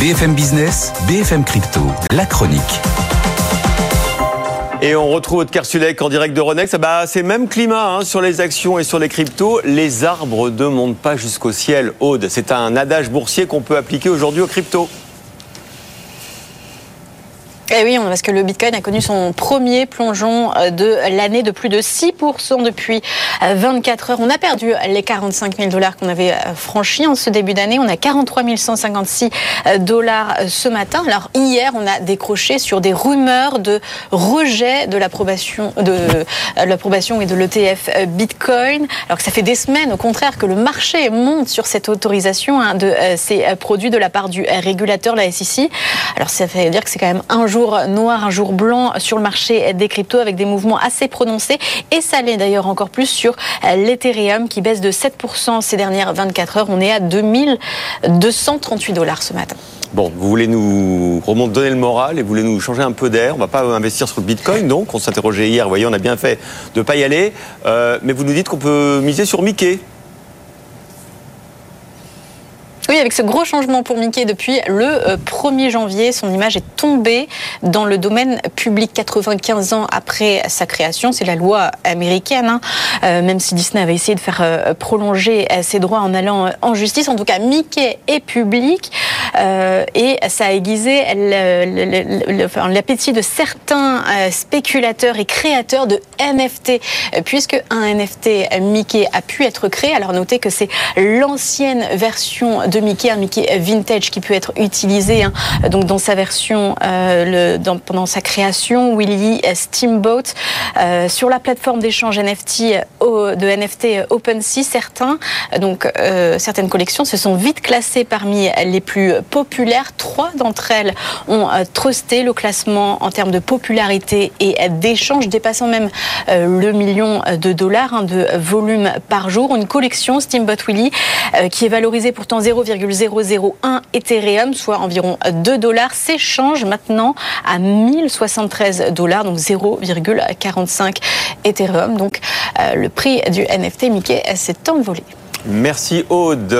BFM Business, BFM Crypto, la chronique. Et on retrouve Aude Kersulek en direct de Ronex. Ah bah, c'est même climat hein, sur les actions et sur les cryptos. Les arbres ne montent pas jusqu'au ciel. Aude, c'est un adage boursier qu'on peut appliquer aujourd'hui aux cryptos. Eh oui, parce que le Bitcoin a connu son premier plongeon euh, de l'année de plus de 6% depuis 24 euh, heures. On a perdu les 45 000 dollars qu'on avait euh, franchis en ce début d'année. On a 43 156 dollars ce matin. Alors hier, on a décroché sur des rumeurs de rejet de l'approbation de l'approbation et de l'ETF Bitcoin. Alors que ça fait des semaines, au contraire, que le marché monte sur cette autorisation hein, de ces produits de la part du régulateur, la SEC. Alors ça veut dire que c'est quand même un jour noir, un jour blanc sur le marché des cryptos avec des mouvements assez prononcés. Et ça l'est d'ailleurs encore plus sur l'Ethereum qui baisse de 7% ces dernières 24 heures. On est à 2238 dollars ce matin. Bon, vous voulez nous remonter, donner le moral et vous voulez nous changer un peu d'air. On va pas investir sur le Bitcoin, donc on s'interrogeait hier. Vous voyez, on a bien fait de ne pas y aller. Euh, mais vous nous dites qu'on peut miser sur Mickey. Avec ce gros changement pour Mickey depuis le 1er euh, janvier, son image est tombée dans le domaine public 95 ans après sa création. C'est la loi américaine, hein. euh, même si Disney avait essayé de faire euh, prolonger ses droits en allant en justice. En tout cas, Mickey est public et ça a aiguisé l'appétit de certains spéculateurs et créateurs de NFT, puisque un NFT Mickey a pu être créé. Alors notez que c'est l'ancienne version de Mickey, un Mickey vintage qui peut être utilisé hein, donc dans sa version euh, le, pendant sa création, Willy Steamboat, euh, sur la plateforme d'échange NFT euh, de NFT OpenSea. Certains, donc certaines collections se sont vite classées parmi les plus populaires. Trois d'entre elles ont trusté le classement en termes de popularité et d'échange, dépassant même le million de dollars hein, de volume par jour. Une collection Steamboat Willy qui est valorisée pourtant 0, 0,001 Ethereum, soit environ 2 dollars, s'échange maintenant à 1073 dollars, donc 0,45 Ethereum. Donc euh, le prix du NFT Mickey s'est envolé. Merci Aude.